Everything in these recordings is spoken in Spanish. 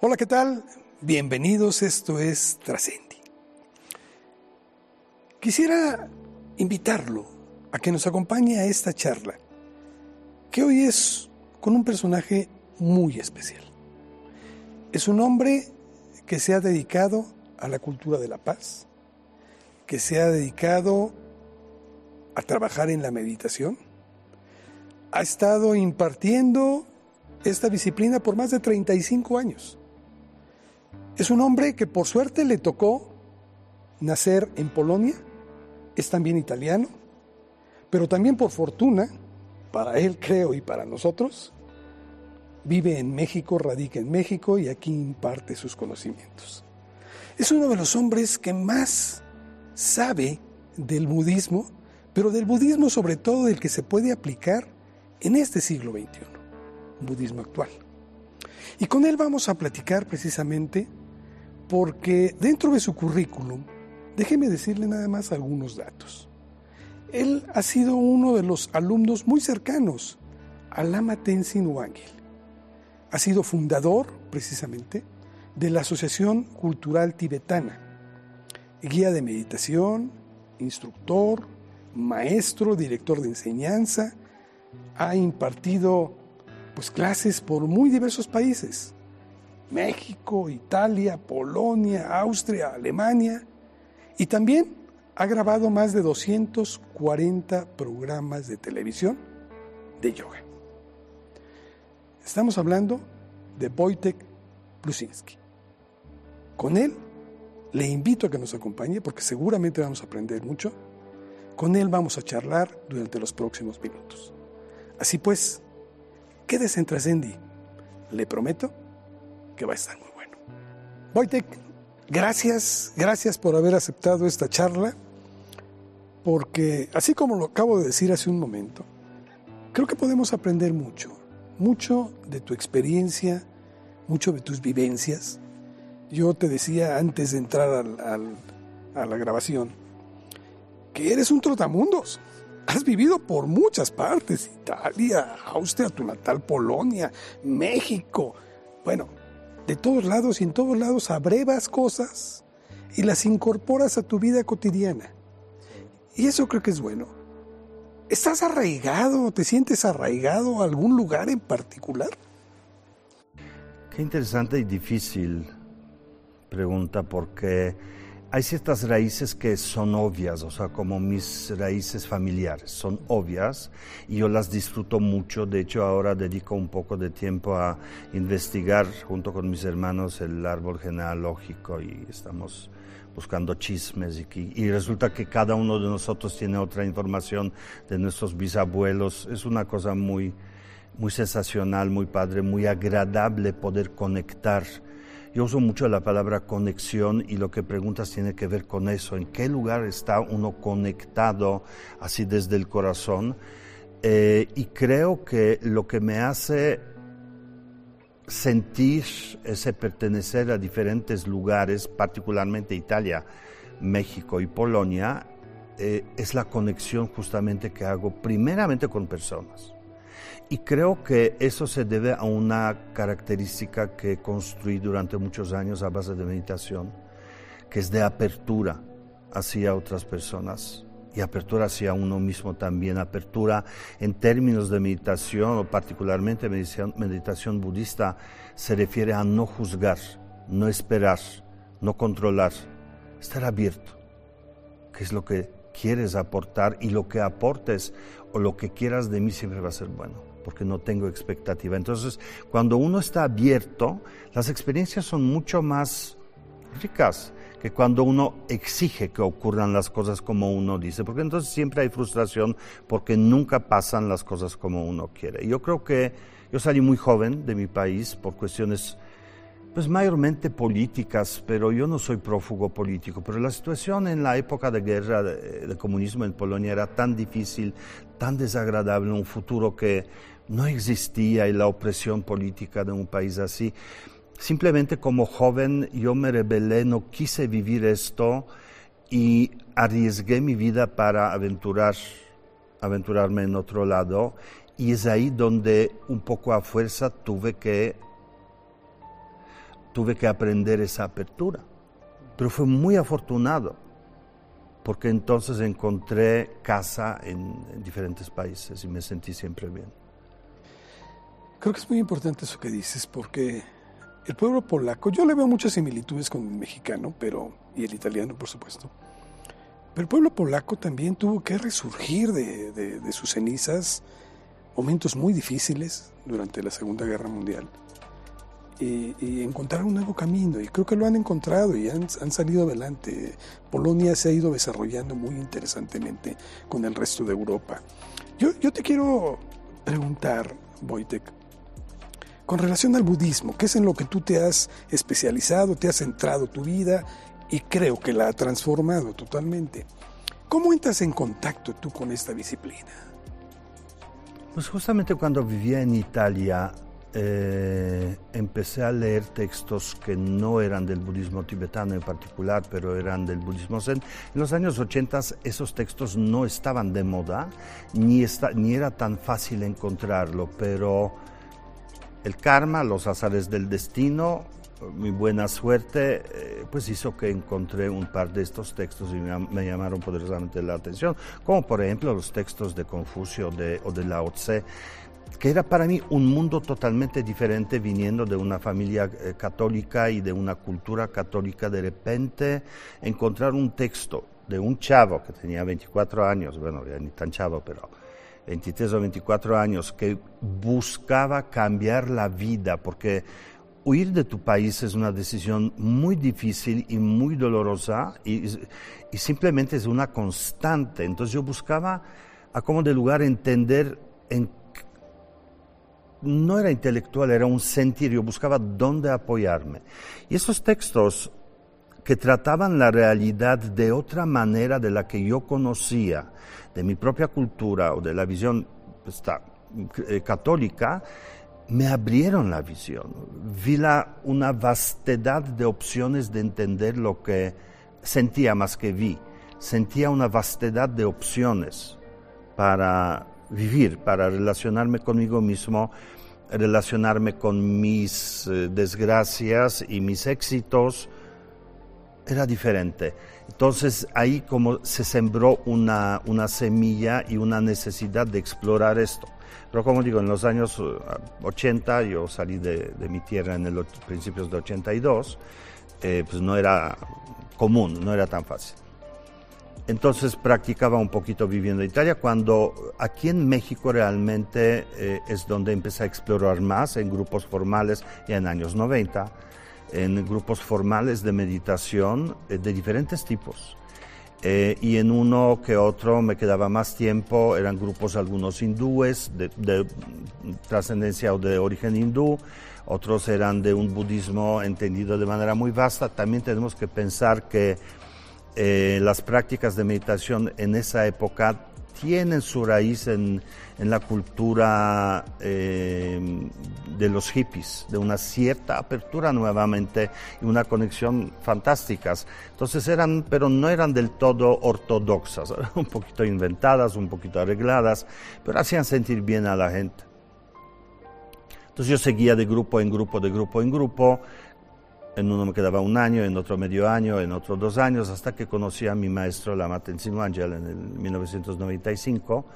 Hola, ¿qué tal? Bienvenidos, esto es Trascendi. Quisiera invitarlo a que nos acompañe a esta charla, que hoy es con un personaje muy especial. Es un hombre que se ha dedicado a la cultura de la paz, que se ha dedicado a trabajar en la meditación, ha estado impartiendo esta disciplina por más de 35 años es un hombre que por suerte le tocó nacer en Polonia, es también italiano, pero también por fortuna, para él creo y para nosotros, vive en México, radica en México y aquí imparte sus conocimientos. Es uno de los hombres que más sabe del budismo, pero del budismo sobre todo del que se puede aplicar en este siglo XXI, budismo actual. Y con él vamos a platicar precisamente porque dentro de su currículum, déjeme decirle nada más algunos datos. Él ha sido uno de los alumnos muy cercanos a Lama Tenzin Wangyal. Ha sido fundador, precisamente, de la Asociación Cultural Tibetana, guía de meditación, instructor, maestro, director de enseñanza, ha impartido pues clases por muy diversos países. México, Italia, Polonia, Austria, Alemania, y también ha grabado más de 240 programas de televisión de yoga. Estamos hablando de Wojtek Plusinski. Con él le invito a que nos acompañe porque seguramente vamos a aprender mucho. Con él vamos a charlar durante los próximos minutos. Así pues, quédese en Trascendi. Le prometo que va a estar muy bueno. Wojtek, gracias, gracias por haber aceptado esta charla, porque así como lo acabo de decir hace un momento, creo que podemos aprender mucho, mucho de tu experiencia, mucho de tus vivencias. Yo te decía antes de entrar a la grabación que eres un trotamundos. Has vivido por muchas partes, Italia, Austria, tu natal Polonia, México. Bueno, de todos lados y en todos lados abrevas cosas y las incorporas a tu vida cotidiana. Y eso creo que es bueno. ¿Estás arraigado? ¿Te sientes arraigado a algún lugar en particular? Qué interesante y difícil pregunta porque hay ciertas raíces que son obvias, o sea, como mis raíces familiares, son obvias y yo las disfruto mucho. De hecho, ahora dedico un poco de tiempo a investigar junto con mis hermanos el árbol genealógico y estamos buscando chismes y, y resulta que cada uno de nosotros tiene otra información de nuestros bisabuelos. Es una cosa muy, muy sensacional, muy padre, muy agradable poder conectar yo uso mucho la palabra conexión y lo que preguntas tiene que ver con eso, en qué lugar está uno conectado así desde el corazón. Eh, y creo que lo que me hace sentir ese pertenecer a diferentes lugares, particularmente Italia, México y Polonia, eh, es la conexión justamente que hago primeramente con personas. Y creo que eso se debe a una característica que construí durante muchos años a base de meditación, que es de apertura hacia otras personas y apertura hacia uno mismo también. Apertura en términos de meditación o particularmente meditación, budista se refiere a no juzgar, no esperar, no controlar, estar abierto, que es lo que quieres aportar y lo que aportes o lo que quieras de mí siempre va a ser bueno porque no tengo expectativa. Entonces, cuando uno está abierto, las experiencias son mucho más ricas que cuando uno exige que ocurran las cosas como uno dice, porque entonces siempre hay frustración porque nunca pasan las cosas como uno quiere. Yo creo que yo salí muy joven de mi país por cuestiones pues mayormente políticas, pero yo no soy prófugo político, pero la situación en la época de guerra de, comunismo en Polonia era tan difícil, tan desagradable, un futuro que no existía la opresión política de un país así. Simplemente como joven yo me rebelé, no quise vivir esto y arriesgué mi vida para aventurar, aventurarme en otro lado y es ahí donde un poco a fuerza tuve que tuve que aprender esa apertura. Pero fue muy afortunado, porque entonces encontré casa en diferentes países y me sentí siempre bien. Creo que es muy importante eso que dices, porque el pueblo polaco, yo le veo muchas similitudes con el mexicano, pero y el italiano, por supuesto. Pero el pueblo polaco también tuvo que resurgir de, sus cenizas, momentos muy difíciles durante la Segunda Guerra Mundial, y, encontrar un nuevo camino. Y creo que lo han encontrado y han, salido adelante. Polonia se ha ido desarrollando muy interesantemente con el resto de Europa. Yo, yo te quiero preguntar, Wojtek, con relación al budismo, que es en lo que tú te has especializado, te has centrado tu vida y creo que la ha transformado totalmente. ¿Cómo entras en contacto tú con esta disciplina? Pues justamente cuando vivía en Italia eh, empecé a leer textos que no eran del budismo tibetano en particular, pero eran del budismo zen. En los años 80 esos textos no estaban de moda, ni, ni era tan fácil encontrarlo, pero el karma, los azares del destino, mi buena suerte, eh, pues hizo que encontré un par de estos textos y me, llamaron poderosamente la atención, como por ejemplo los textos de Confucio de, o de Lao Tse, que era para mí un mundo totalmente diferente viniendo de una familia eh, católica y de una cultura católica, de repente encontrar un texto de un chavo que tenía 24 años, bueno, ya ni tan chavo, pero 23 o 24 años, que buscaba cambiar la vida, porque huir de tu país es una decisión muy difícil y muy dolorosa y, simplemente es una constante. Entonces yo buscaba a como de lugar entender, en, no era intelectual, era un sentir, yo buscaba dónde apoyarme. Y esos textos que trataban la realidad de otra manera de la que yo conocía, de mi propia cultura o de la visión pues, eh, católica, me abrieron la visión. Vi la, una vastedad de opciones de entender lo que sentía más que vi. Sentía una vastedad de opciones para vivir, para relacionarme conmigo mismo, relacionarme con mis eh, desgracias y mis éxitos. Era diferente. Entonces ahí como se sembró una, una semilla y una necesidad de explorar esto. Pero como digo, en los años 80, eh, yo salí de, mi tierra en los principios de 82, eh, pues no era común, no era tan fácil. Entonces practicaba un poquito viviendo en Italia, cuando aquí en México realmente eh, es donde empecé a explorar más en grupos formales ya en años 90, en grupos formales de meditación de diferentes tipos. Eh, y en uno que otro me quedaba más tiempo, eran grupos algunos hindúes de, trascendencia o de origen hindú, otros eran de un budismo entendido de manera muy vasta. También tenemos que pensar que eh, las prácticas de meditación en esa época tienen su raíz en, en la cultura eh, de los hippies, de una cierta apertura nuevamente y una conexión fantásticas. Entonces eran, pero no eran del todo ortodoxas, un poquito inventadas, un poquito arregladas, pero hacían sentir bien a la gente. Entonces yo seguía de grupo en grupo, de grupo en grupo, en uno me quedaba un año, en otro medio año, en otro dos años, hasta que conocí a mi maestro Lama Tenzin Angel en el 1995.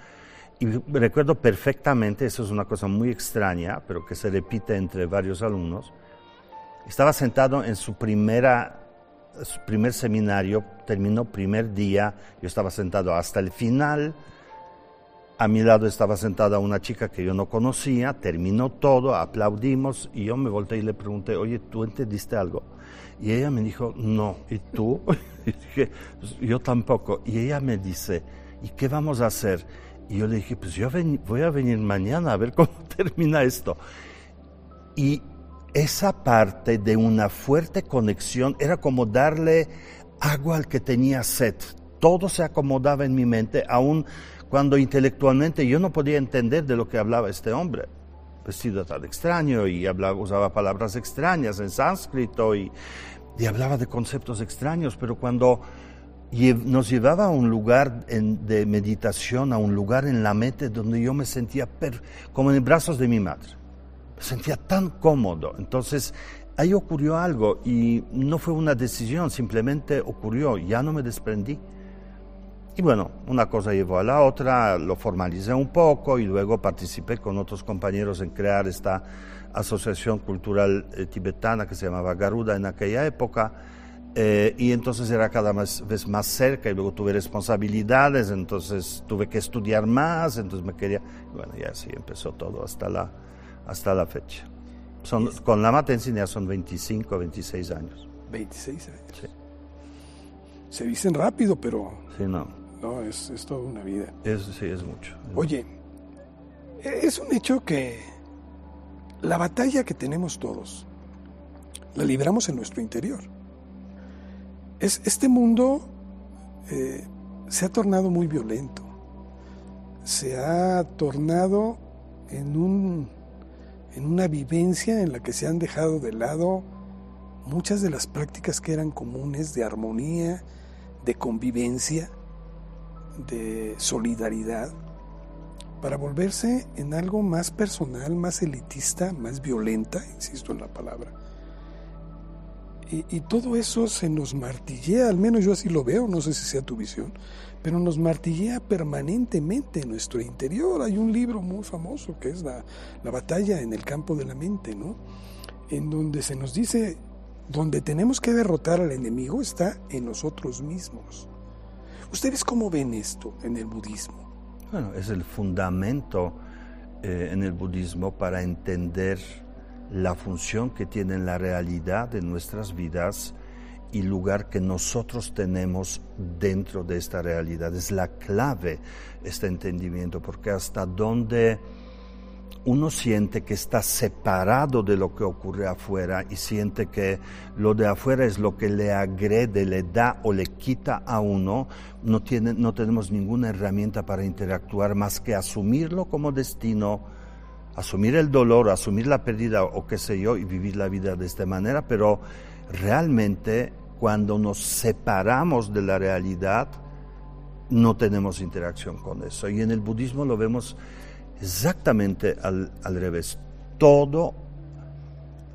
Y recuerdo perfectamente, eso es una cosa muy extraña, pero que se repite entre varios alumnos. Estaba sentado en su primera su primer seminario, terminó primer día, yo estaba sentado hasta el final, a mi lado estaba sentada una chica que yo no conocía, terminó todo, aplaudimos y yo me volteé y le pregunté, oye, ¿tú entendiste algo? Y ella me dijo, no, ¿y tú? y dije, yo tampoco. Y ella me dice, ¿y qué vamos a hacer? Y yo le dije, pues yo voy a venir mañana a ver cómo termina esto. Y esa parte de una fuerte conexión era como darle agua al que tenía sed. Todo se acomodaba en mi mente, aún cuando intelectualmente yo no podía entender de lo que hablaba este hombre, vestido tan extraño y usaba palabras extrañas en sánscrito y, y hablaba de conceptos extraños, pero cuando nos llevaba a un lugar de meditación, a un lugar en la mente donde yo me sentía como en brazos de mi madre. Me sentía tan cómodo. Entonces, ahí ocurrió algo y no fue una decisión, simplemente ocurrió, ya no me desprendí. Y bueno, una cosa llevó a la otra, lo formalicé un poco y luego participé con otros compañeros en crear esta asociación cultural eh, tibetana que se llamaba Garuda en aquella época. Eh, y entonces era cada vez más cerca y luego tuve responsabilidades, entonces tuve que estudiar más, entonces me quería, bueno, y así empezó todo hasta la, hasta la fecha. Son, con la Matensin ya son 25, 26 años. 26 años. Sí. Se dicen rápido, pero... Sí, no. No, es, es toda una vida. Es, sí, es mucho. Oye, es un hecho que la batalla que tenemos todos la libramos en nuestro interior. Es, este mundo eh, se ha tornado muy violento, se ha tornado en, un, en una vivencia en la que se han dejado de lado muchas de las prácticas que eran comunes de armonía, de convivencia, de solidaridad para volverse en algo más personal, más elitista, más violenta, insisto en la palabra. Y, todo eso se nos martillea, al menos yo así lo veo, no sé si sea tu visión, pero nos martillea permanentemente en nuestro interior. Hay un libro muy famoso que es la, la batalla en el campo de la mente, ¿no? En donde se nos dice, donde tenemos que derrotar al enemigo está en nosotros mismos. ¿Ustedes cómo ven esto en el budismo? Bueno, es el fundamento eh, en el budismo para entender la función que tiene la realidad de nuestras vidas y lugar que nosotros tenemos dentro de esta realidad. Es la clave este entendimiento, porque hasta dónde uno siente que está separado de lo que ocurre afuera y siente que lo de afuera es lo que le agrede, le da o le quita a uno, no, tiene, no tenemos ninguna herramienta para interactuar más que asumirlo como destino, asumir el dolor, asumir la pérdida o qué sé yo y vivir la vida de esta manera, pero realmente cuando nos separamos de la realidad, no tenemos interacción con eso. Y en el budismo lo vemos exactamente al, revés. Todo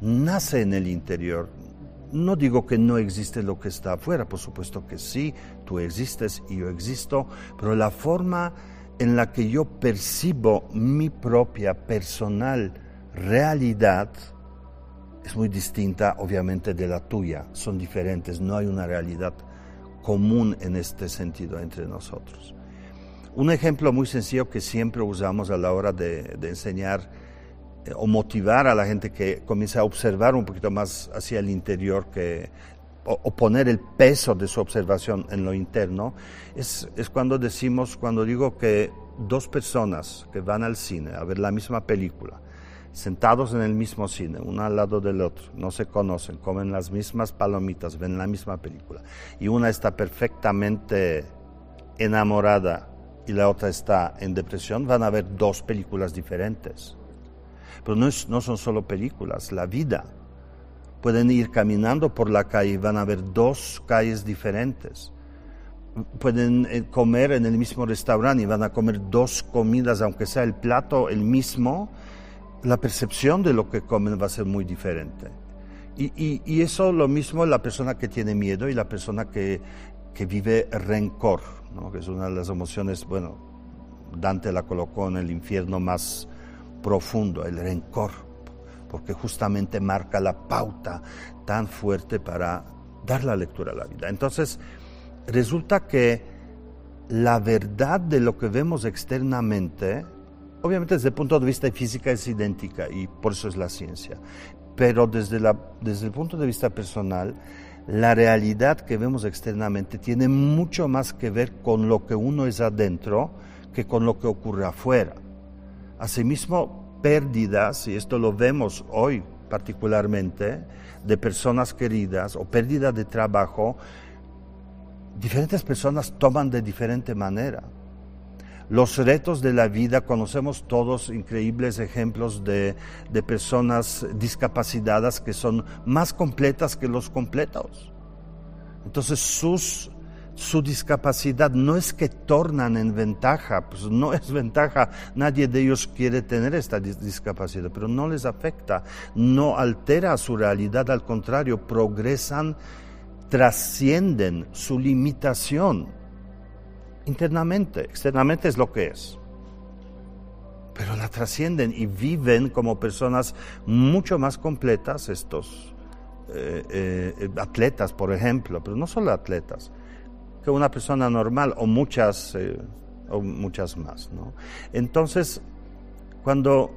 nace en el interior. No digo que no existe lo que está afuera, por supuesto que sí, tú existes y yo existo, pero la forma en la que yo percibo mi propia personal realidad es muy distinta obviamente de la tuya, son diferentes, no hay una realidad común en este sentido entre nosotros. Un ejemplo muy sencillo que siempre usamos a la hora de, enseñar eh, o motivar a la gente que comience a observar un poquito más hacia el interior que, o, poner el peso de su observación en lo interno, es, es cuando decimos, cuando digo que dos personas que van al cine a ver la misma película, sentados en el mismo cine, uno al lado del otro, no se conocen, comen las mismas palomitas, ven la misma película, y una está perfectamente enamorada y la otra está en depresión, van a ver dos películas diferentes. Pero no, no son solo películas, la vida. Pueden ir caminando por la calle y van a ver dos calles diferentes. Pueden eh, comer en el mismo restaurante y van a comer dos comidas, aunque sea el plato el mismo, la percepción de lo que comen va a ser muy diferente. Y, y, eso lo mismo la persona que tiene miedo y la persona que, que vive rencor que es una de las emociones, bueno, Dante la colocó en el infierno más profundo, el rencor, porque justamente marca la pauta tan fuerte para dar la lectura a la vida. Entonces, resulta que la verdad de lo que vemos externamente, obviamente desde el punto de vista de física es idéntica y por eso es la ciencia, pero desde, la, desde el punto de vista personal, la realidad que vemos externamente tiene mucho más que ver con lo que uno es adentro que con lo que ocurre afuera. Asimismo, pérdidas, y esto lo vemos hoy particularmente, de personas queridas o pérdida de trabajo, diferentes personas toman de diferente manera los retos de la vida, conocemos todos increíbles ejemplos de, personas discapacitadas que son más completas que los completos. Entonces sus su discapacidad no es que tornan en ventaja, pues no es ventaja, nadie de ellos quiere tener esta discapacidad, pero no les afecta, no altera su realidad, al contrario, progresan, trascienden su limitación internamente, externamente es lo que es, pero la trascienden y viven como personas mucho más completas estos eh, eh, atletas, por ejemplo, pero no solo atletas una persona normal o muchas, eh, o muchas más. ¿no? Entonces, cuando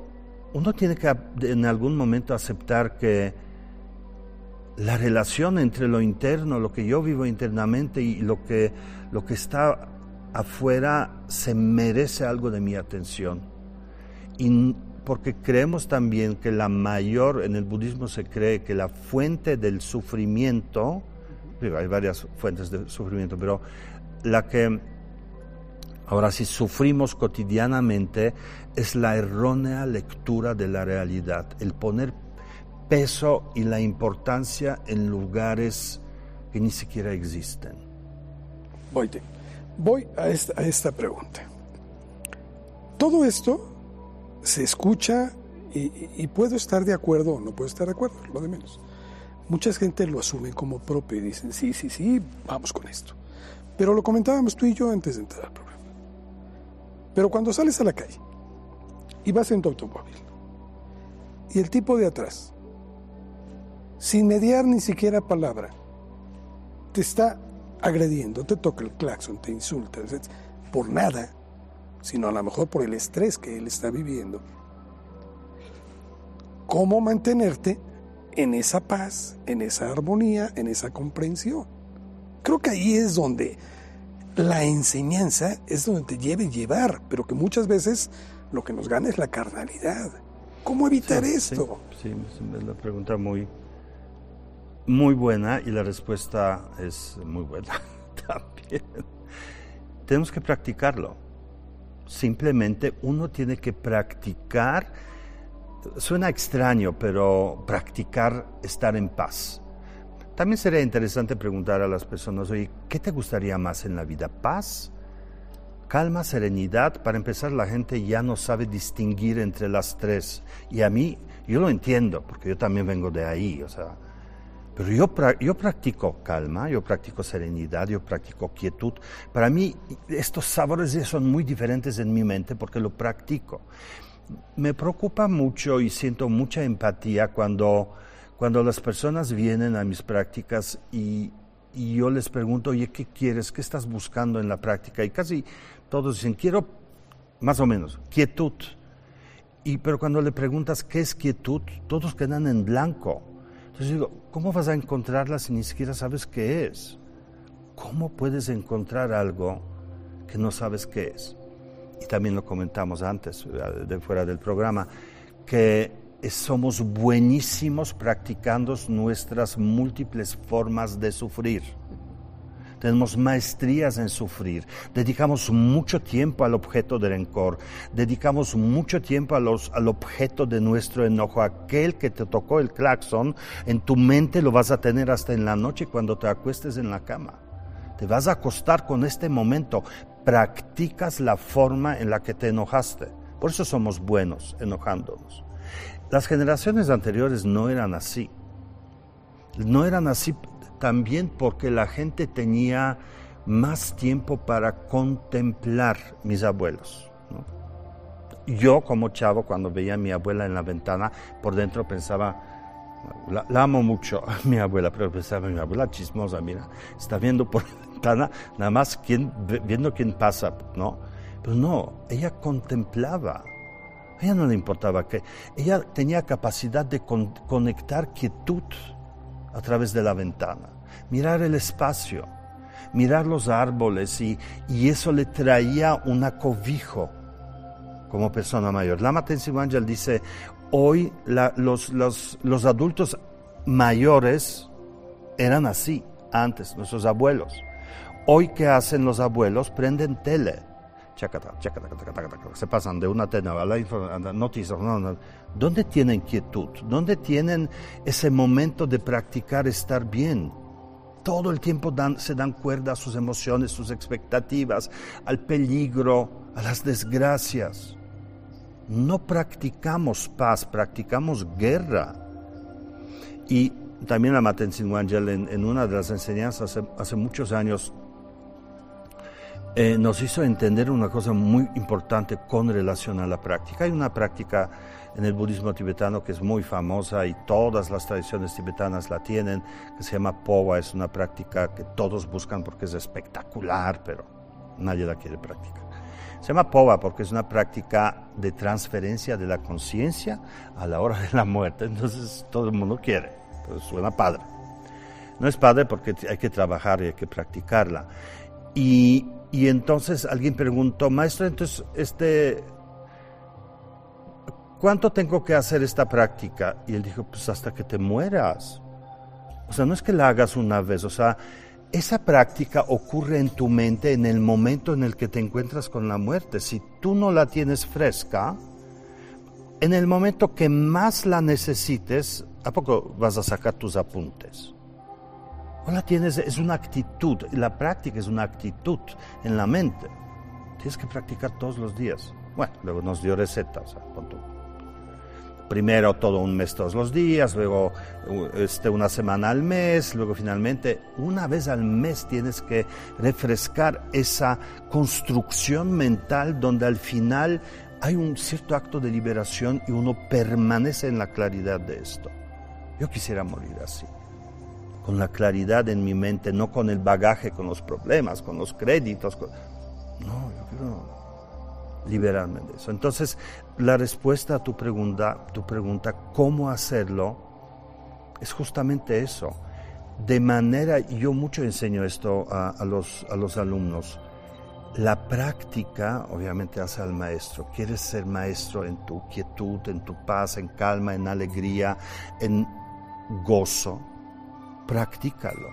uno tiene que en algún momento aceptar que la relación entre lo interno, lo que yo vivo internamente y lo que, lo que está afuera se merece algo de mi atención. Y porque creemos también que la mayor, en el budismo se cree que la fuente del sufrimiento hay varias fuentes de sufrimiento, pero la que ahora sí sufrimos cotidianamente es la errónea lectura de la realidad, el poner peso y la importancia en lugares que ni siquiera existen. Voy, voy a, esta, pregunta. Todo esto se escucha y, y, puedo estar de acuerdo o no puedo estar de acuerdo, lo de menos. Mucha gente lo asume como propio y dicen, sí, sí, sí, vamos con esto. Pero lo comentábamos tú y yo antes de entrar al programa. Pero cuando sales a la calle y vas en tu automóvil y el tipo de atrás, sin mediar ni siquiera palabra, te está agrediendo, te toca el claxon, te insulta, por nada, sino a lo mejor por el estrés que él está viviendo. ¿Cómo mantenerte en esa paz, en esa armonía, en esa comprensión. Creo que ahí es donde la enseñanza es donde te lleve llevar, pero que muchas veces lo que nos gana es la carnalidad. ¿Cómo evitar esto? Sí, es una pregunta muy, muy buena y la respuesta es muy buena también. Tenemos que practicarlo. Simplemente uno tiene que practicar Suena extraño, pero practicar estar en paz. También sería interesante preguntar a las personas, oye, ¿qué te gustaría más en la vida? ¿Paz? Calma, serenidad. Para empezar, la gente ya no sabe distinguir entre las tres. Y a mí, yo lo entiendo, porque yo también vengo de ahí, o sea. Pero yo, practico calma, yo practico serenidad, yo practico quietud. Para mí, estos sabores son muy diferentes en mi mente porque lo practico me preocupa mucho y siento mucha empatía cuando, cuando las personas vienen a mis prácticas y, y, yo les pregunto, oye, ¿qué quieres? ¿Qué estás buscando en la práctica? Y casi todos dicen, quiero más o menos, quietud. Y, pero cuando le preguntas qué es quietud, todos quedan en blanco. Entonces digo, ¿cómo vas a encontrarla si ni siquiera sabes qué es? ¿Cómo puedes encontrar algo que no sabes qué es? y también lo comentamos antes, de fuera del programa, que somos buenísimos practicando nuestras múltiples formas de sufrir. Tenemos maestrías en sufrir, dedicamos mucho tiempo al objeto del rencor, dedicamos mucho tiempo al objeto de nuestro enojo, aquel que te tocó el claxon, en tu mente lo vas a tener hasta en la noche cuando te acuestes en la cama. Te vas a acostar con este momento, practicas la forma en la que te enojaste. Por eso somos buenos enojándonos. Las generaciones anteriores no eran así. No eran así también porque la gente tenía más tiempo para contemplar mis abuelos. Yo como chavo, cuando veía a mi abuela en la ventana, por dentro pensaba, la, amo mucho a mi abuela, pero pensaba, mi abuela chismosa, mira, está viendo por nada más viendo quién pasa, ¿no? Pero no, ella contemplaba. A ella no le importaba que. Ella tenía capacidad de conectar quietud a través de la ventana, mirar el espacio, mirar los árboles y, y eso le traía un acobijo como persona mayor. Lama Tenzin Wangyal dice, hoy los, los, los adultos mayores eran así antes, nuestros abuelos. Hoy, ¿qué hacen los abuelos? Prenden tele. Se pasan de una a la noticias. ¿Dónde tienen quietud? ¿Dónde tienen ese momento de practicar estar bien? todo el tiempo se dan cuerda a sus emociones, sus expectativas, al peligro, a las desgracias. No practicamos paz, practicamos guerra. Y también la Matensin Wangel en, en, una de las enseñanzas hace, muchos años eh, nos hizo entender una cosa muy importante con relación a la práctica. Hay una práctica en el budismo tibetano que es muy famosa y todas las tradiciones tibetanas la tienen, que se llama Powa, es una práctica que todos buscan porque es espectacular, pero nadie la quiere practicar. Se llama Powa porque es una práctica de transferencia de la conciencia a la hora de la muerte, entonces todo el mundo quiere, pues suena padre. No es padre porque hay que trabajar y hay que practicarla. Y, y entonces alguien preguntó, maestro, entonces este ¿cuánto tengo que hacer esta práctica? Y él dijo, pues hasta que te mueras. O sea, no es que la hagas una vez, o sea, esa práctica ocurre en tu mente en el momento en el que te encuentras con la muerte. Si tú no la tienes fresca, en el momento que más la necesites, ¿a poco vas a sacar tus apuntes? La tienes, es una actitud, la práctica es una actitud en la mente. Tienes que practicar todos los días. Bueno, luego nos dio recetas, primero todo un mes todos los días, luego este, una semana al mes, luego finalmente una vez al mes tienes que refrescar esa construcción mental donde al final hay un cierto acto de liberación y uno permanece en la claridad de esto. Yo quisiera morir así, con la claridad en mi mente, no con el bagaje, con los problemas, con los créditos. No, yo quiero liberarme de eso. Entonces, la respuesta a tu pregunta, tu pregunta, ¿cómo hacerlo? Es justamente eso. De manera, yo mucho enseño esto a, los, a los alumnos, la práctica obviamente hace al maestro. Quieres ser maestro en tu quietud, en tu paz, en calma, en alegría, en gozo. Practícalo.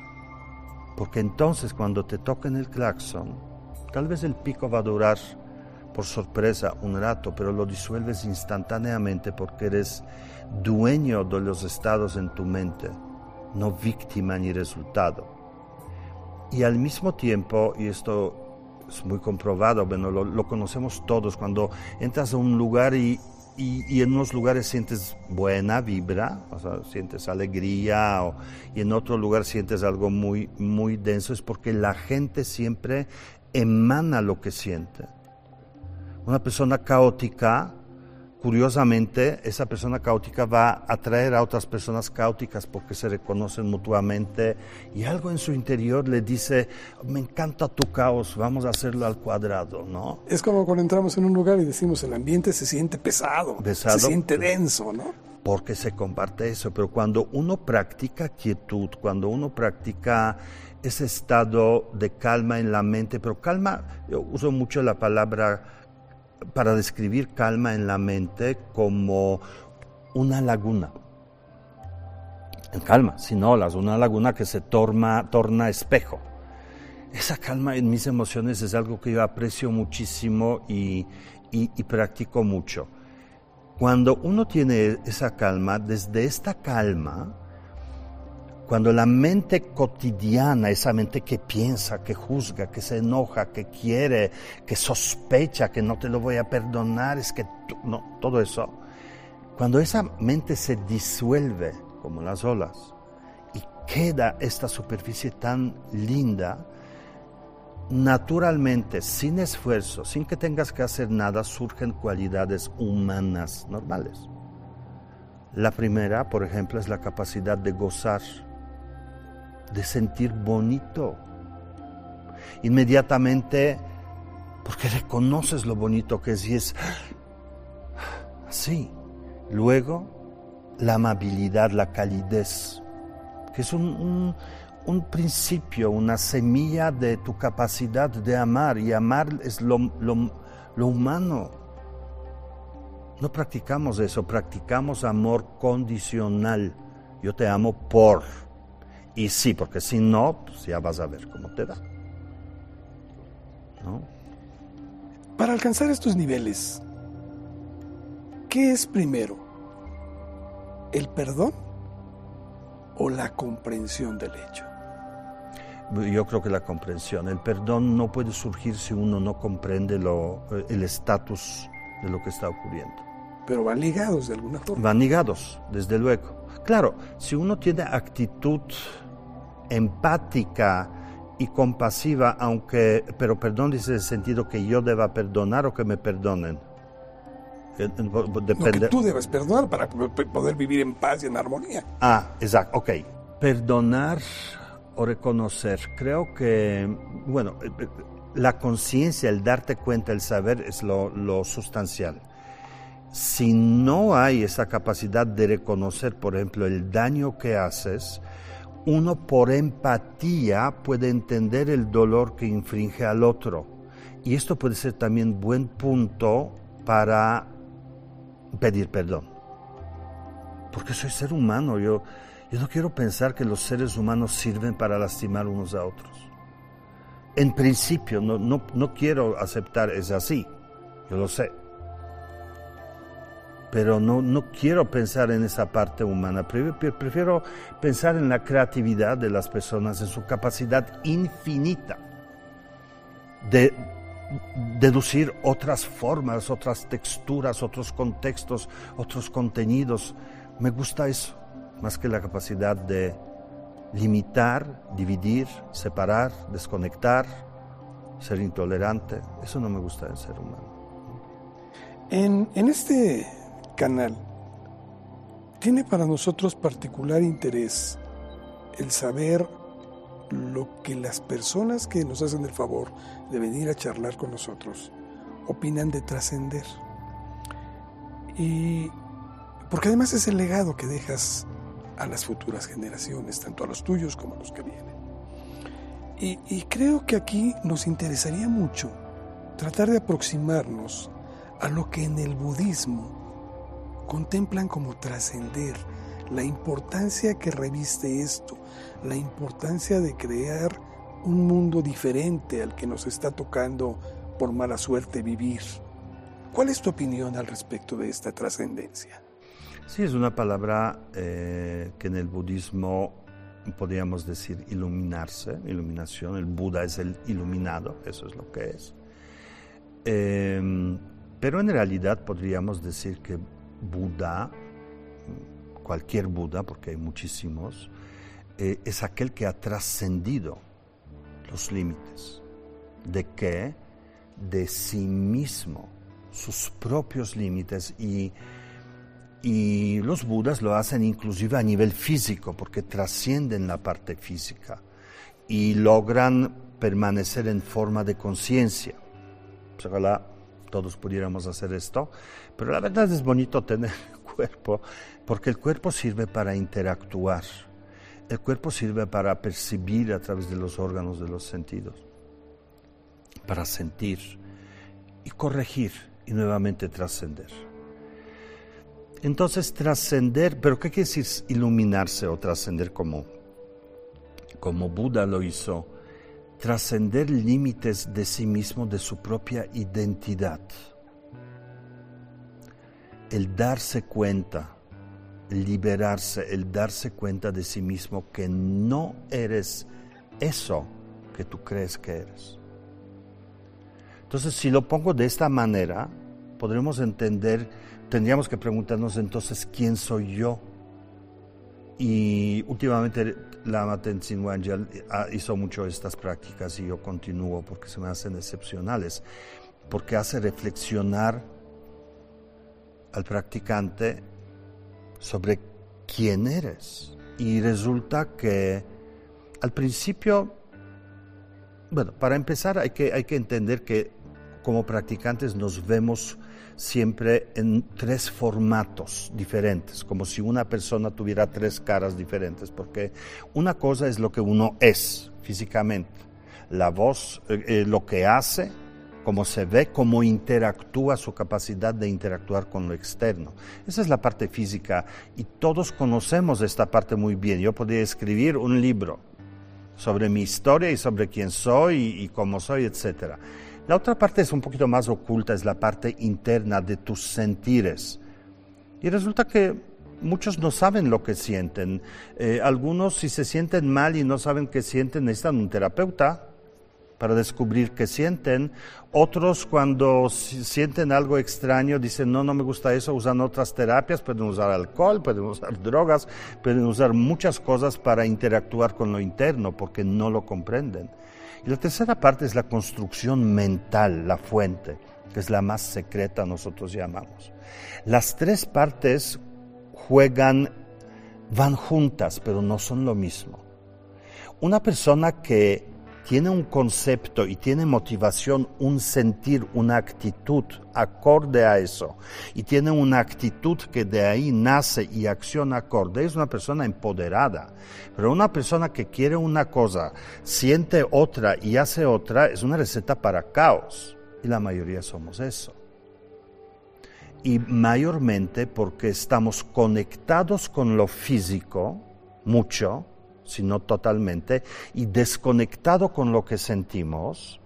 Porque entonces cuando te toquen el claxon, tal vez el pico va a durar por sorpresa un rato, pero lo disuelves instantáneamente porque eres dueño de los estados en tu mente, no víctima ni resultado. Y al mismo tiempo, y esto es muy comprobado, bueno, lo, conocemos todos, cuando entras a un lugar y, y, en unos lugares sientes buena vibra, o sea, sientes alegría, y en otro lugar sientes algo muy, muy denso, es porque la gente siempre emana lo que siente. Una persona caótica, curiosamente, esa persona caótica va a atraer a otras personas caóticas porque se reconocen mutuamente y algo en su interior le dice, me encanta tu caos, vamos a hacerlo al cuadrado, ¿no? Es como cuando entramos en un lugar y decimos, el ambiente se siente pesado, pesado se siente denso, ¿no? Porque se comparte eso, pero cuando uno practica quietud, cuando uno practica ese estado de calma en la mente, pero calma, yo uso mucho la palabra para describir calma en la mente como una laguna. En calma, sin olas, una laguna que se torna, torna espejo. Esa calma en mis emociones es algo que yo aprecio muchísimo y, y practico mucho. Cuando uno tiene esa calma, desde esta calma, cuando la mente cotidiana, esa mente que piensa, que juzga, que se enoja, que quiere, que sospecha que no te lo voy a perdonar, es que no, todo eso, cuando esa mente se disuelve como las olas y queda esta superficie tan linda, naturalmente, sin esfuerzo, sin que tengas que hacer nada, surgen cualidades humanas normales. La primera, por ejemplo, es la capacidad de gozar de sentir bonito. Inmediatamente, porque reconoces lo bonito que es y es así. Luego, la amabilidad, la calidez, que es un, principio, una semilla de tu capacidad de amar, y amar es lo, lo humano. No practicamos eso, practicamos amor condicional. Yo te amo por y sí, porque si no, pues ya vas a ver cómo te da. Para alcanzar estos niveles, ¿qué es primero? ¿El perdón o la comprensión del hecho? Yo creo que la comprensión. El perdón no puede surgir si uno no comprende lo, eh, el estatus de lo que está ocurriendo. Pero van ligados de alguna forma. Van ligados, desde luego. Claro, si uno tiene actitud empática y compasiva, aunque, pero perdón dice el sentido que yo deba perdonar o que me perdonen. Eh, Depende. que tú debes perdonar para poder vivir en paz y en armonía. Ah, exacto, ok. Perdonar o reconocer, creo que, bueno, eh, eh, la conciencia, el darte cuenta, el saber es lo, lo sustancial. Si no hay esa capacidad de reconocer, por ejemplo, el daño que haces, uno por empatía puede entender el dolor que infringe al otro. Y esto puede ser también buen punto para pedir perdón. Porque soy ser humano, yo, yo no quiero pensar que los seres humanos sirven para lastimar unos a otros. En principio, no, no, no quiero aceptar es así, yo lo sé pero no, no quiero pensar en esa parte humana, prefiero pensar en la creatividad de las personas, en su capacidad infinita de deducir otras formas, otras texturas, otros contextos, otros contenidos. Me gusta eso, más que la capacidad de limitar, dividir, separar, desconectar, ser intolerante. Eso no me gusta del ser humano. En, en este canal, tiene para nosotros particular interés el saber lo que las personas que nos hacen el favor de venir a charlar con nosotros opinan de trascender. Y porque además es el legado que dejas a las futuras generaciones, tanto a los tuyos como a los que vienen. Y, y creo que aquí nos interesaría mucho tratar de aproximarnos a lo que en el budismo contemplan como trascender, la importancia que reviste esto, la importancia de crear un mundo diferente al que nos está tocando por mala suerte vivir. ¿Cuál es tu opinión al respecto de esta trascendencia? Sí, es una palabra eh, que en el budismo podríamos decir iluminarse, iluminación. El Buda es el iluminado, eso es lo que es. Em, pero en realidad podríamos decir que Buda, cualquier Buda, porque hay muchísimos, eh, es aquel que ha trascendido los límites. ¿De qué? De sí mismo, sus propios límites. Y, y los Budas lo hacen inclusive a nivel físico, porque trascienden la parte física y logran permanecer en forma de conciencia. Ojalá todos pudiéramos hacer esto, pero la verdad es bonito tener cuerpo, porque el cuerpo sirve para interactuar, el cuerpo sirve para percibir a través de los órganos de los sentidos, para sentir y corregir y nuevamente trascender. Entonces trascender, pero ¿qué quiere decir iluminarse o trascender como, como Buda lo hizo? trascender límites de sí mismo, de su propia identidad. El darse cuenta, liberarse, el darse cuenta de sí mismo que no eres eso que tú crees que eres. Entonces, si lo pongo de esta manera, podremos entender, tendríamos que preguntarnos entonces, ¿quién soy yo? Y últimamente la Tenzin Wangyal hizo mucho estas prácticas y yo continúo porque se me hacen excepcionales, porque hace reflexionar al practicante sobre quién eres. Y resulta que al principio, bueno, para empezar hay que, hay que entender que como practicantes nos vemos siempre en tres formatos diferentes, como si una persona tuviera tres caras diferentes, porque una cosa es lo que uno es físicamente, la voz, eh, eh, lo que hace, cómo se ve, cómo interactúa, su capacidad de interactuar con lo externo. Esa es la parte física y todos conocemos esta parte muy bien. Yo podría escribir un libro sobre mi historia y sobre quién soy y, cómo soy, etcétera la otra parte es un poquito más oculta, es la parte interna de tus sentires. Y resulta que muchos no saben lo que sienten. Eh, algunos si se sienten mal y no saben qué sienten necesitan un terapeuta para descubrir qué sienten. Otros cuando sienten algo extraño dicen, no, no me gusta eso, usan otras terapias, pueden usar alcohol, pueden usar drogas, pueden usar muchas cosas para interactuar con lo interno porque no lo comprenden. Y la tercera parte es la construcción mental, la fuente, que es la más secreta nosotros llamamos. Las tres partes juegan, van juntas, pero no son lo mismo. Una persona que tiene un concepto y tiene motivación, un sentir, una actitud acorde a eso, y tiene una actitud que de ahí nace y acciona acorde, es una persona empoderada. Pero una persona que quiere una cosa, siente otra y hace otra, es una receta para caos. Y la mayoría somos eso. Y mayormente porque estamos conectados con lo físico, mucho, sino totalmente, y desconectado con lo que sentimos,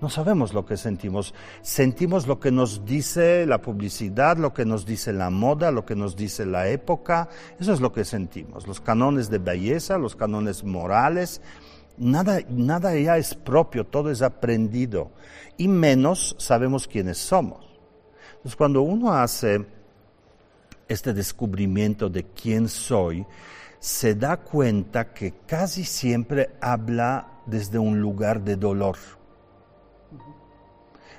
no sabemos lo que sentimos. Sentimos lo que nos dice la publicidad, lo que nos dice la moda, lo que nos dice la época. Eso es lo que sentimos. Los canones de belleza, los canones morales. Nada, nada ya es propio, todo es aprendido. Y menos sabemos quiénes somos. Entonces, cuando uno hace este descubrimiento de quién soy, se da cuenta que casi siempre habla desde un lugar de dolor.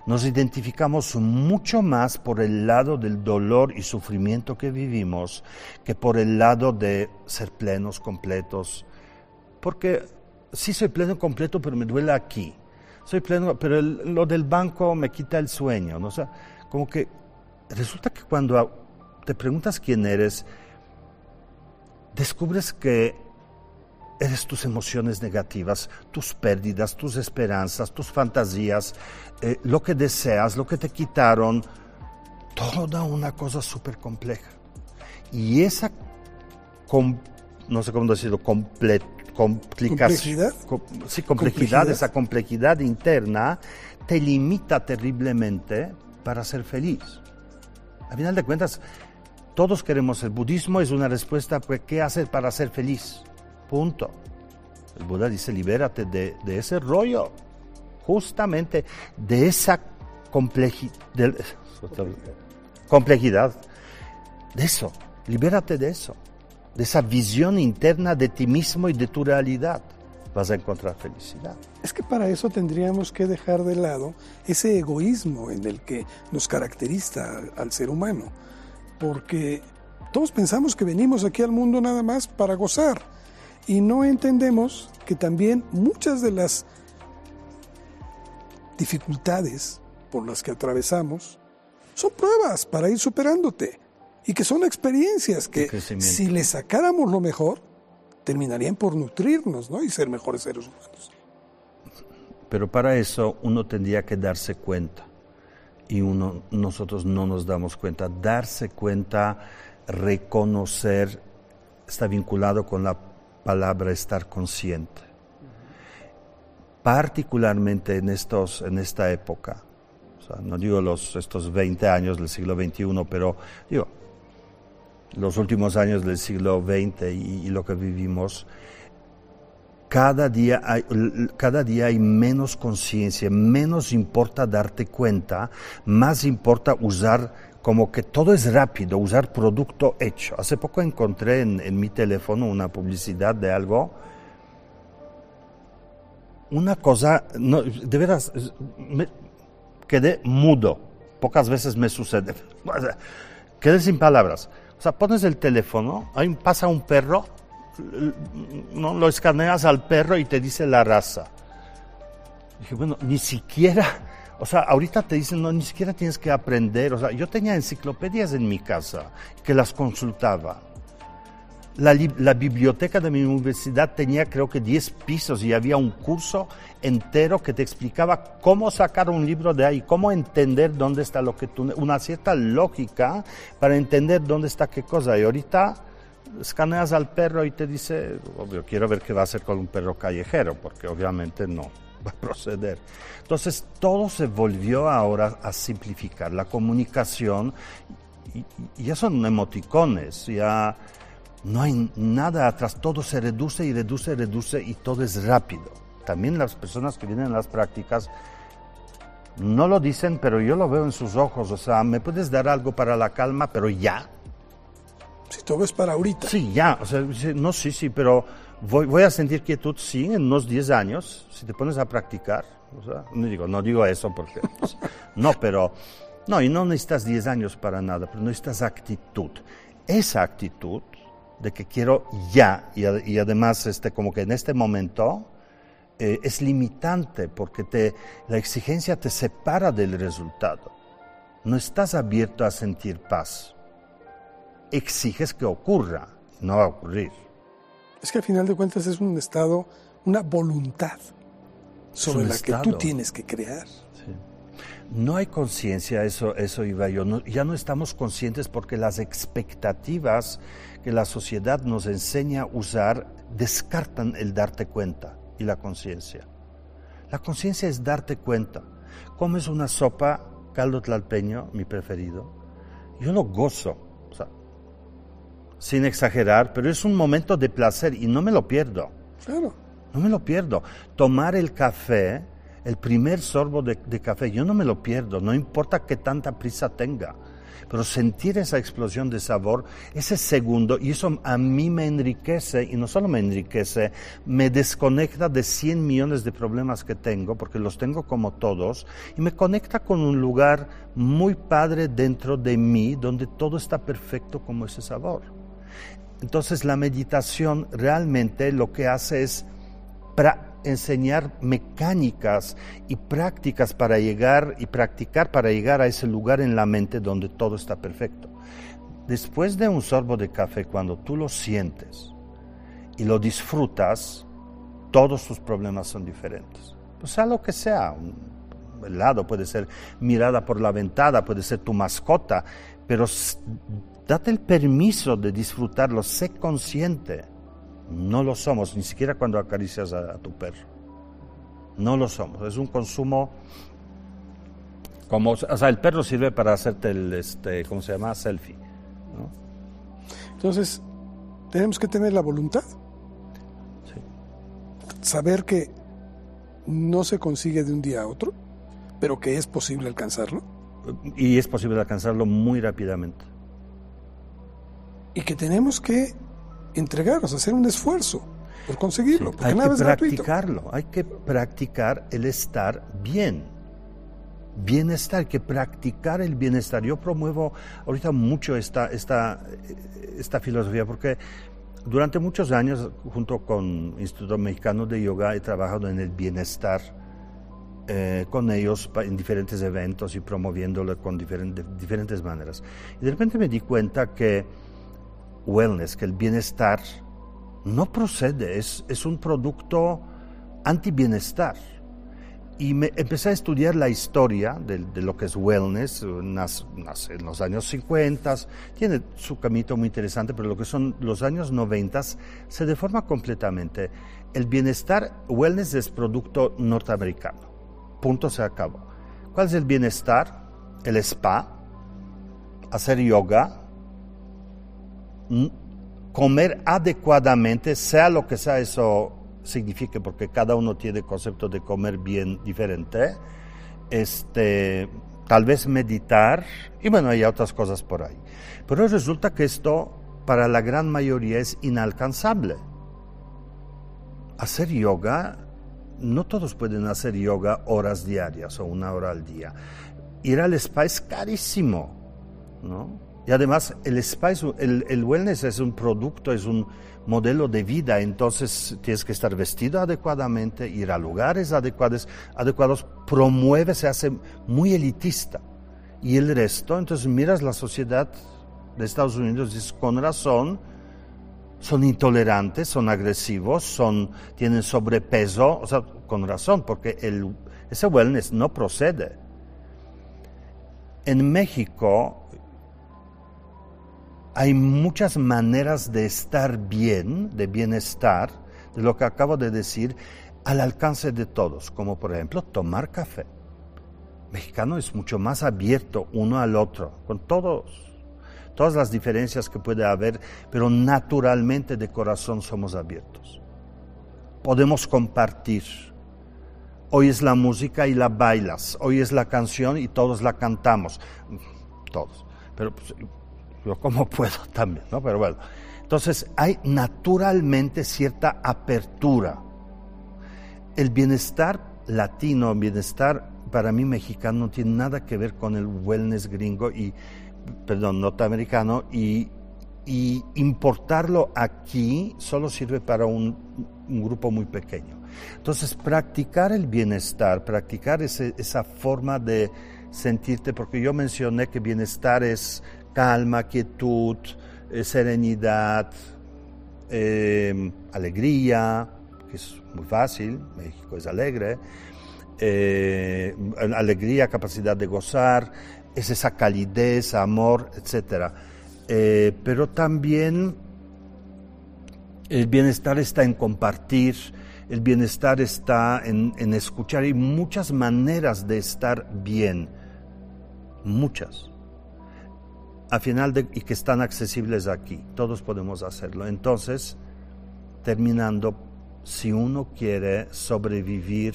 Nos identificamos mucho más por el lado del dolor y sufrimiento que vivimos que por el lado de ser plenos, completos. Porque sí soy pleno, completo, pero me duele aquí. Soy pleno, pero lo del banco me quita el sueño. ¿no? O como que resulta que cuando te preguntas quién eres, descubres que eres tus emociones negativas, tus pérdidas, tus esperanzas, tus fantasías, eh, lo que deseas, lo que te quitaron, toda una cosa súper compleja. Y esa, no sé cómo decirlo, complejidad, sí, complejidad, esa complejidad interna, te limita terriblemente para ser feliz. A final de cuentas, todos queremos el budismo, es una respuesta, pues, ¿qué hacer para ser feliz? Punto. El Buda dice, libérate de, ese rollo, justamente de esa complejidad, de eso, libérate de eso, de esa visión interna de ti mismo y de tu realidad. Vas a encontrar felicidad. Es que para eso tendríamos que dejar de lado ese egoísmo en el que nos caracteriza al ser humano porque todos pensamos que venimos aquí al mundo nada más para gozar y no entendemos que también muchas de las dificultades por las que atravesamos son pruebas para ir superándote y que son experiencias que si le sacáramos lo mejor, terminarían por nutrirnos ¿no? y ser mejores seres humanos. Pero para eso uno tendría que darse cuenta y uno, nosotros no nos damos cuenta. Darse cuenta, reconocer, está vinculado con la palabra estar consciente. Particularmente en, estos, en esta época, no digo los, estos 20 años del siglo XXI, pero digo, los últimos años del siglo XX y lo que vivimos, cada día hay, cada día hay menos conciencia, menos importa darte cuenta, más importa usar como que todo es rápido, usar producto hecho. Hace poco encontré en, mi teléfono una publicidad de algo, una cosa, no, de veras, me quedé mudo, pocas veces me sucede, quedé sin palabras. O sea, pones el teléfono, ahí pasa un perro, no lo escaneas al perro y te dice la raza. Dije, bueno, ni siquiera, o sea, ahorita te dicen, no, ni siquiera tienes que aprender. O sea, yo tenía enciclopedias en mi casa que las consultaba. La, la, biblioteca de mi universidad tenía creo que 10 pisos y había un curso entero que te explicaba cómo sacar un libro de ahí, cómo entender dónde está lo que tú, una cierta lógica para entender dónde está qué cosa. Y ahorita escaneas al perro y te dice, obvio, quiero ver qué va a hacer con un perro callejero, porque obviamente no va a proceder. Entonces todo se volvió ahora a simplificar. La comunicación y, ya son emoticones, ya no hay nada atrás, todo se reduce y reduce, y reduce y todo es rápido. También las personas que vienen a las prácticas no lo dicen, pero yo lo veo en sus ojos, o sea, me puedes dar algo para la calma, pero ya. Si todo es para ahorita. Sí, ya, o sea, no, sí, sí, pero voy, voy a sentir quietud, sí, en unos 10 años, si te pones a practicar, o sea, no digo, no digo eso porque, no, pero, no, y no necesitas 10 años para nada, pero necesitas actitud. Esa actitud de que quiero ya, y, y además, este, como que en este momento, eh, es limitante porque te, la exigencia te separa del resultado. No estás abierto a sentir paz. Exiges que ocurra, no va a ocurrir. Es que al final de cuentas es un estado, una voluntad sobre la que tú tienes que crear. No hay conciencia, eso, eso iba yo. ya no estamos conscientes porque las expectativas que la sociedad nos enseña a usar descartan el darte cuenta y la conciencia. La conciencia es darte cuenta. Comes una sopa, caldo tlalpeño, mi preferido. Yo lo gozo, sin exagerar, pero es un momento de placer y no me lo pierdo. Claro. No me lo pierdo. Tomar el café, el primer sorbo de, de café, yo no me lo pierdo, no importa qué tanta prisa tenga pero sentir esa explosión de sabor, ese segundo, y eso a mí me enriquece, y no solo me enriquece, me desconecta de 100 millones de problemas que tengo, porque los tengo como todos, y me conecta con un lugar muy padre dentro de mí, donde todo está perfecto como ese sabor. Entonces la meditación realmente lo que hace es enseñar mecánicas y prácticas para llegar y practicar para llegar a ese lugar en la mente donde todo está perfecto. Después de un sorbo de café, cuando tú lo sientes y lo disfrutas, todos tus problemas son diferentes. Pues sea lo que sea, un helado puede ser mirada por la ventana, puede ser tu mascota, pero date el permiso de disfrutarlo, sé consciente no lo somos, ni siquiera cuando acaricias a, tu perro. No lo somos. Es un consumo como, o sea, el perro sirve para hacerte el, este, ¿cómo se llama? Selfie. Entonces, tenemos que tener la voluntad. Saber que no se consigue de un día a otro, pero que es posible alcanzarlo. Y es posible alcanzarlo muy rápidamente. Y que tenemos que entregarnos, hacer un esfuerzo por conseguirlo, hay que practicarlo, hay que practicar el estar bien. Bienestar, hay que practicar el bienestar. Yo promuevo ahorita mucho esta, esta, esta filosofía porque durante muchos años, junto con Instituto Mexicano de Yoga, he trabajado en el bienestar eh, con ellos en diferentes eventos y promoviéndolo con diferentes, diferentes maneras. Y de repente me di cuenta que wellness, que el bienestar no procede, es, es un producto anti-bienestar. Y me empecé a estudiar la historia de, lo que es wellness, nace, en los años 50, tiene su camino muy interesante, pero lo que son los años 90 se deforma completamente. El bienestar, wellness es producto norteamericano. Punto, se acabó. ¿Cuál es el bienestar? El spa, hacer yoga, comer adecuadamente, sea lo que sea eso signifique, porque cada uno tiene concepto de comer bien diferente, este, tal vez meditar, y bueno, hay otras cosas por ahí. Pero resulta que esto para la gran mayoría es inalcanzable. Hacer yoga, no todos pueden hacer yoga horas diarias o una hora al día. Ir al spa es carísimo, ¿no? Y además el espacio, el, el, wellness es un producto, es un modelo de vida, entonces tienes que estar vestido adecuadamente, ir a lugares adecuados, adecuados promueve, se hace muy elitista. Y el resto, entonces miras la sociedad de Estados Unidos dices, con razón, son intolerantes, son agresivos, son, tienen sobrepeso, o sea, con razón, porque el, ese wellness no procede. En México, hay muchas maneras de estar bien, de bienestar, de lo que acabo de decir, al alcance de todos, como por ejemplo tomar café. mexicano es mucho más abierto uno al otro, con todos. todas las diferencias que puede haber, pero naturalmente de corazón somos abiertos. Podemos compartir. Hoy es la música y la bailas, hoy es la canción y todos la cantamos, todos. Pero pues, yo como puedo también, ¿no? Pero bueno, entonces hay naturalmente cierta apertura. El bienestar latino, bienestar para mí mexicano no tiene nada que ver con el wellness gringo y, perdón, norteamericano y, y importarlo aquí solo sirve para un, un, grupo muy pequeño. Entonces, practicar el bienestar, practicar ese, esa forma de sentirte, porque yo mencioné que bienestar es calma, quietud, eh, serenidad, eh, alegría, que es muy fácil, México es alegre, eh, alegría, capacidad de gozar, es esa calidez, amor, etc. Eh, pero también el bienestar está en compartir, el bienestar está en, en escuchar, hay muchas maneras de estar bien, muchas a final de, y que están accesibles aquí. Todos podemos hacerlo. Entonces, terminando, si uno quiere sobrevivir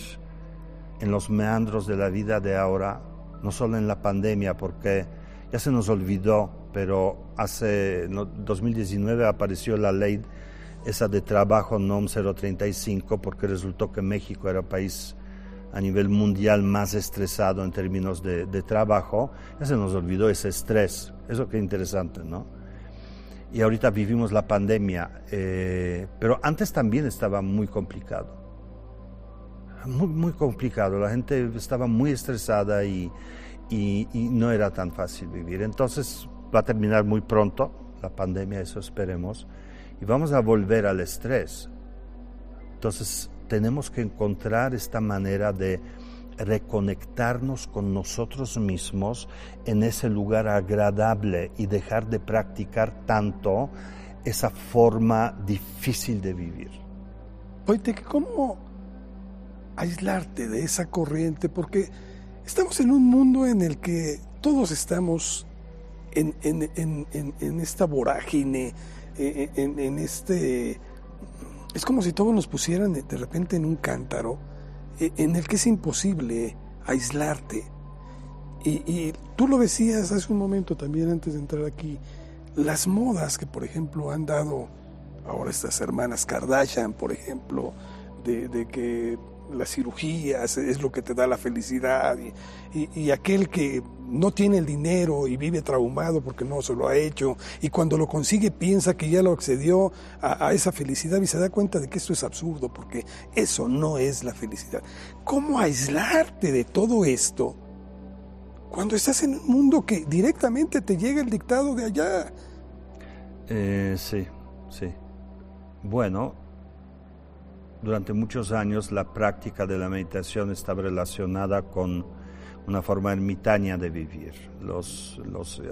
en los meandros de la vida de ahora, no solo en la pandemia, porque ya se nos olvidó, pero hace 2019 apareció la ley esa de trabajo NOM 035, porque resultó que México era país a nivel mundial más estresado en términos de, trabajo, ya se nos olvidó ese estrés. Eso que interesante, ¿no? Y ahorita vivimos la pandemia, eh, pero antes también estaba muy complicado. Muy, muy complicado. La gente estaba muy estresada y, y, y no era tan fácil vivir. Entonces va a terminar muy pronto la pandemia, eso esperemos, y vamos a volver al estrés. Entonces tenemos que encontrar esta manera de reconectarnos con nosotros mismos en ese lugar agradable y dejar de practicar tanto esa forma difícil de vivir. Oye, ¿cómo aislarte de esa corriente? Porque estamos en un mundo en el que todos estamos en, esta vorágine, en este es como si todos nos pusieran de repente en un cántaro e, en el que es imposible aislarte. Y, tú lo decías hace un momento también antes de entrar aquí, las modas que por ejemplo han dado ahora estas hermanas Kardashian, por ejemplo, de que las cirugías es lo que te da la felicidad y, aquel que no tiene el dinero y vive traumado porque no se lo ha hecho y cuando lo consigue piensa que ya lo accedió a, esa felicidad y se da cuenta de que esto es absurdo porque eso no es la felicidad. ¿Cómo aislarte de todo esto cuando estás en un mundo que directamente te llega el dictado de allá? Eh, sí, sí. Bueno, durante muchos años la práctica de la meditación estaba relacionada con una forma ermitaña de vivir. Los, los,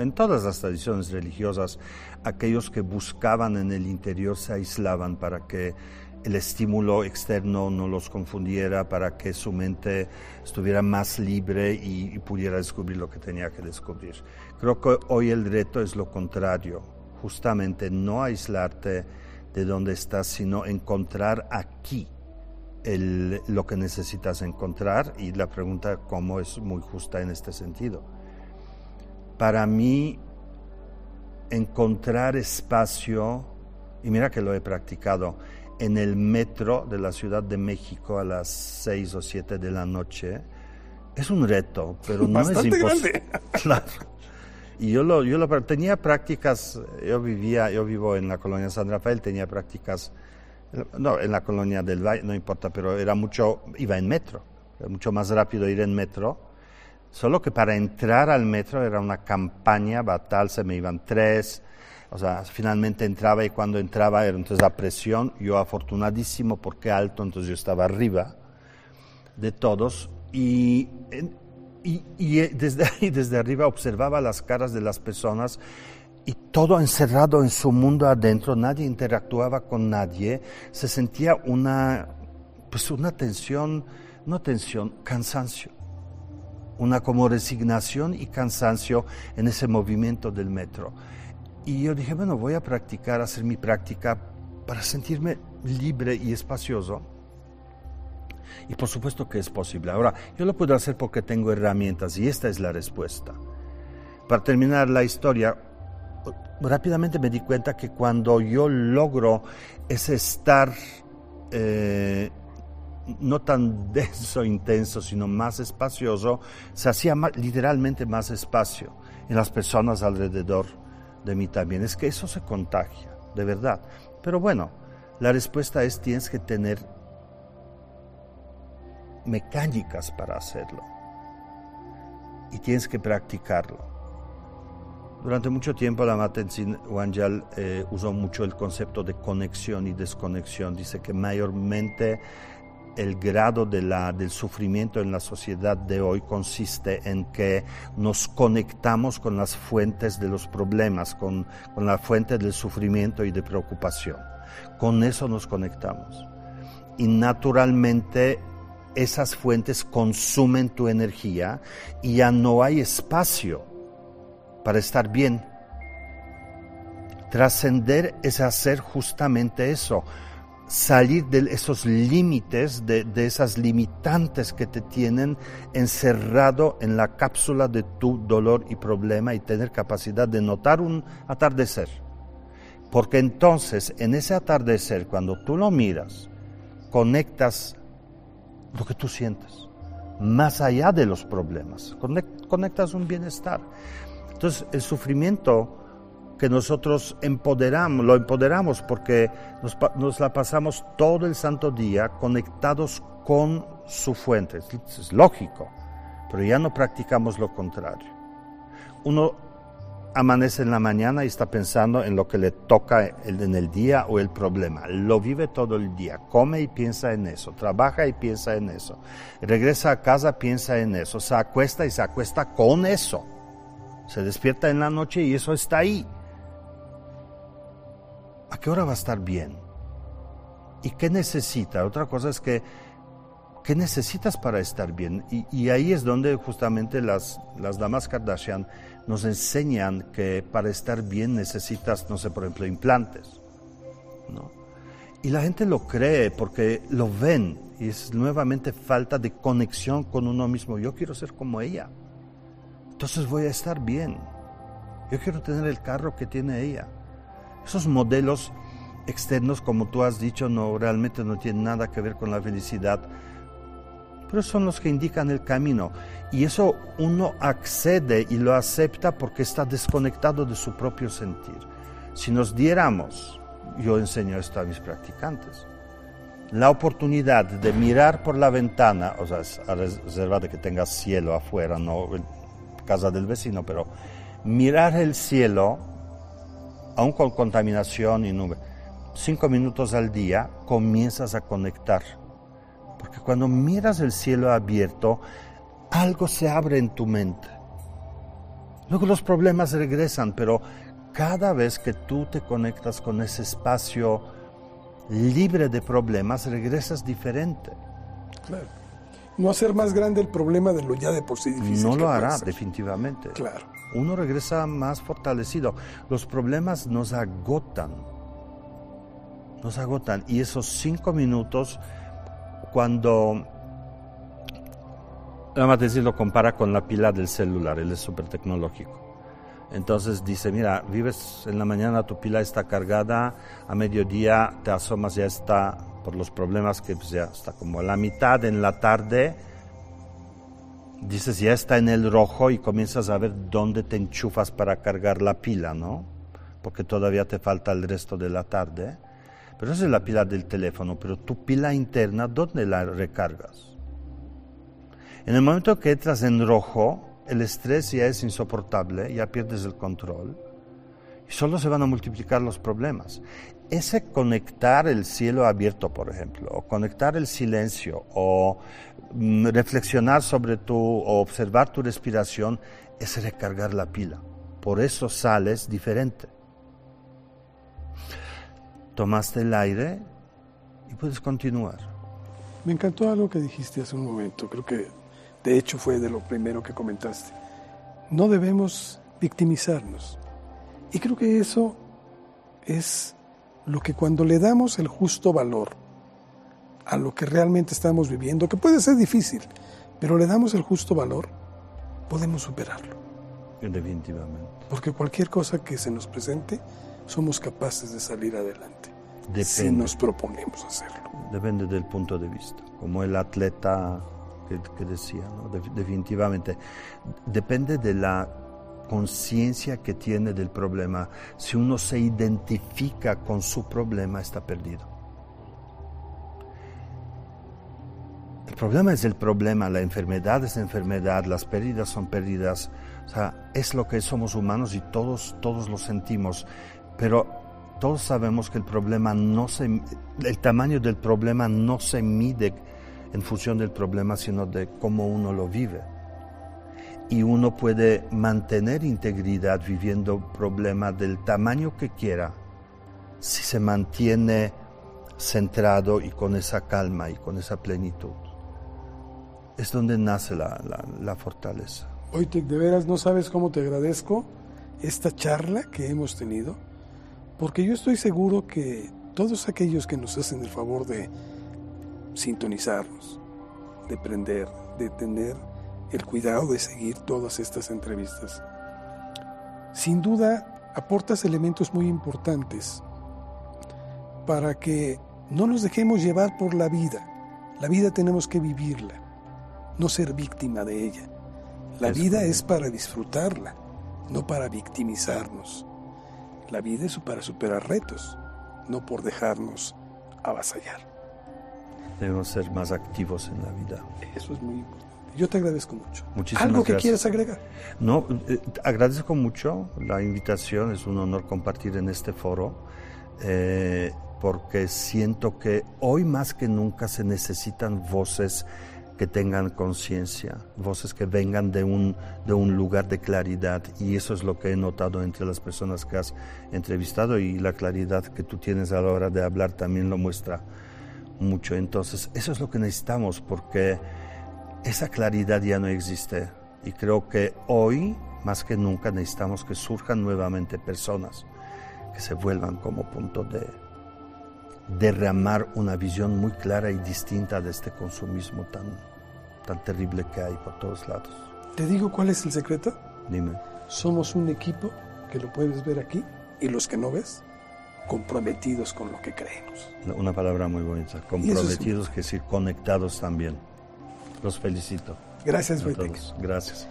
en todas las tradiciones religiosas, aquellos que buscaban en el interior se aislaban para que el estímulo externo no los confundiera, para que su mente estuviera más libre y, y pudiera descubrir lo que tenía que descubrir. Creo que hoy el reto es lo contrario, justamente no aislarte de dónde estás, sino encontrar aquí lo que necesitas encontrar y la pregunta cómo es muy justa en este sentido. Para mí, encontrar espacio, y mira que lo he practicado, en el metro de la Ciudad de México a las 6 o 7 de la noche, es un reto, pero no es imposible. Claro. Y yo lo, yo lo tenía prácticas, yo vivía, yo vivo en la colonia San Rafael, tenía prácticas, no, en la colonia del Valle, no importa, pero era mucho, iba en metro, era mucho más rápido ir en metro, solo que para entrar al metro era una campaña batal, se me iban tres, o sea, finalmente entraba y cuando entraba era entonces la presión, yo afortunadísimo porque alto, entonces yo estaba arriba de todos. Y y, eh, desde ahí, desde arriba, observaba las caras de las personas y todo encerrado en su mundo adentro, nadie interactuaba con nadie, se sentía una, pues una tensión, no tensión, cansancio, una como resignación y cansancio en ese movimiento del metro. Y yo dije, bueno, voy a practicar, hacer mi práctica para sentirme libre y espacioso. Y por supuesto que es posible. Ahora, yo lo puedo hacer porque tengo herramientas y esta es la respuesta. Para terminar la historia, rápidamente me di cuenta que cuando yo logro ese estar eh, no tan denso, intenso, sino más espacioso, se hacía literalmente más espacio en las personas alrededor de mí también. Es que eso se contagia, de verdad. Pero bueno, la respuesta es tienes que tener mecánicas para hacerlo y tienes que practicarlo. Durante mucho tiempo la Tenzin Wangyal eh, usó mucho el concepto de conexión y desconexión. Dice que mayormente el grado de la, del sufrimiento en la sociedad de hoy consiste en que nos conectamos con las fuentes de los problemas, con, con la fuente del sufrimiento y de preocupación. Con eso nos conectamos. Y naturalmente esas fuentes consumen tu energía y ya no hay espacio para estar bien. Trascender es hacer justamente eso, salir de esos límites, de, esas limitantes que te tienen encerrado en la cápsula de tu dolor y problema y tener capacidad de notar un atardecer. Porque entonces en ese atardecer, cuando tú lo miras, conectas lo que tú sientes, más allá de los problemas, conectas un bienestar. Entonces el sufrimiento que nosotros empoderamos, lo empoderamos porque nos, la pasamos todo el santo día conectados con su fuente. Es, lógico, pero ya no practicamos lo contrario. Uno amanece en la mañana y está pensando en lo que le toca en el día o el problema. Lo vive todo el día, come y piensa en eso, trabaja y piensa en eso, regresa a casa, piensa en eso, se acuesta y se acuesta con eso. Se despierta en la noche y eso está ahí. ¿a qué hora va a estar bien? ¿Y qué necesita? Otra cosa es que, ¿qué necesitas para estar bien? Y, ahí es donde justamente las, las damas Kardashian nos enseñan que para estar bien necesitas, no sé, por ejemplo, implantes. ¿no? Y la gente lo cree porque lo ven y es nuevamente falta de conexión con uno mismo. Yo quiero ser como ella. Entonces voy a estar bien. Yo quiero tener el carro que tiene ella. Esos modelos externos, como tú has dicho, no realmente no tienen nada que ver con la felicidad, son los que indican el camino. Y eso uno accede y lo acepta porque está desconectado de su propio sentir. Si nos diéramos, yo enseño esto a mis practicantes, la oportunidad de mirar por la ventana, o sea, a reserva de que tengas cielo afuera, no casa del vecino, pero mirar el cielo aún con contaminación y nube, cinco minutos al día comienzas a conectar. Porque cuando miras el cielo abierto, algo se abre en tu mente. Luego los problemas regresan, pero cada vez que tú te conectas con ese espacio libre de problemas, regresas diferente. Claro. No hacer más grande el problema de lo ya de por sí difícil. No lo hará, definitivamente. Claro uno regresa más fortalecido. Los problemas nos agotan, nos agotan. Y esos cinco minutos, cuando a decir, lo compara con la pila del celular, él es súper tecnológico. Entonces dice, mira, vives en la mañana, tu pila está cargada, a mediodía te asomas, ya está, por los problemas que pues, ya está como a la mitad en la tarde, dices ya está en el rojo y comienzas a ver dónde te enchufas para cargar la pila, ¿no? Porque todavía te falta el resto de la tarde. Pero esa es la pila del teléfono, pero tu pila interna, ¿dónde la recargas? En el momento que entras en rojo, el estrés ya es insoportable, ya pierdes el control y solo se van a multiplicar los problemas. Ese conectar el cielo abierto, por ejemplo, o conectar el silencio, o Mm, reflexionar sobre tu o observar tu respiración es recargar la pila. Por eso sales diferente. Tomaste el aire y puedes continuar. Me encantó algo que dijiste hace un momento. Creo que De hecho, fue de lo primero que comentaste. No debemos victimizarnos. Y creo que eso es lo que cuando le damos el justo valor a lo que realmente estamos viviendo, que puede ser difícil, pero le damos el justo valor, podemos superarlo. Definitivamente. Porque cualquier cosa que se nos presente, somos capaces de salir adelante. Depende. Si nos proponemos hacerlo. Depende del punto de vista. Como el atleta que, que decía, ¿no? De- definitivamente. Depende de la conciencia que tiene del problema. Si uno se identifica con su problema, está perdido. El problema es el problema, la enfermedad es enfermedad, las pérdidas son pérdidas. O sea, es lo que somos humanos y todos, todos lo sentimos. Pero todos sabemos que el problema no se, el tamaño del problema no se mide en función del problema, sino de cómo uno lo vive. Y uno puede mantener integridad viviendo problema del tamaño que quiera, si se mantiene centrado y con esa calma y con esa plenitud. Es donde nace la, la, la fortaleza. Wojtek, de veras no sabes cómo te agradezco esta charla que hemos tenido, porque yo estoy seguro que todos aquellos que nos hacen el favor de sintonizarnos, de prender, de tener el cuidado de seguir todas estas entrevistas, sin duda aportas elementos muy importantes para que no nos dejemos llevar por la vida. La vida tenemos que vivirla, no ser víctima de ella. La vida es para disfrutarla, no para victimizarnos. La vida es para superar retos, no por dejarnos avasallar. Debemos ser más activos en la vida. Eso es muy importante. Yo te agradezco mucho. Muchísimas ¿Algo que gracias. quieras agregar? No, eh, agradezco mucho la invitación, es un honor compartir en este foro, eh, porque siento que hoy más que nunca se necesitan voces que tengan conciencia, voces que vengan de un, de un lugar de claridad, y eso es lo que he notado entre las personas que has entrevistado, y la claridad que tú tienes a la hora de hablar también lo muestra mucho. Entonces, eso es lo que necesitamos, porque esa claridad ya no existe. Y creo que hoy, más que nunca, necesitamos que surjan nuevamente personas que se vuelvan como punto de derramar una visión muy clara y distinta de este consumismo tan, tan terrible que hay por todos lados. ¿Te digo cuál es el secreto? Dime. Somos un equipo, que lo puedes ver aquí, y los que no ves, comprometidos con lo que creemos. Una palabra muy bonita. Comprometidos, que decir conectados también. Los felicito. Gracias, todos. Gracias.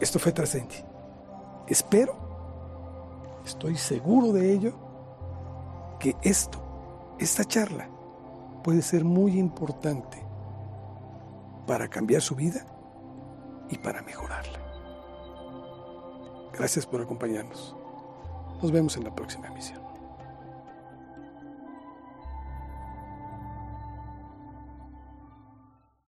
Esto fue Trascendi. Espero, estoy seguro de ello, que esto, esta charla, puede ser muy importante para cambiar su vida y para mejorarla. Gracias por acompañarnos. Nos vemos en la próxima emisión.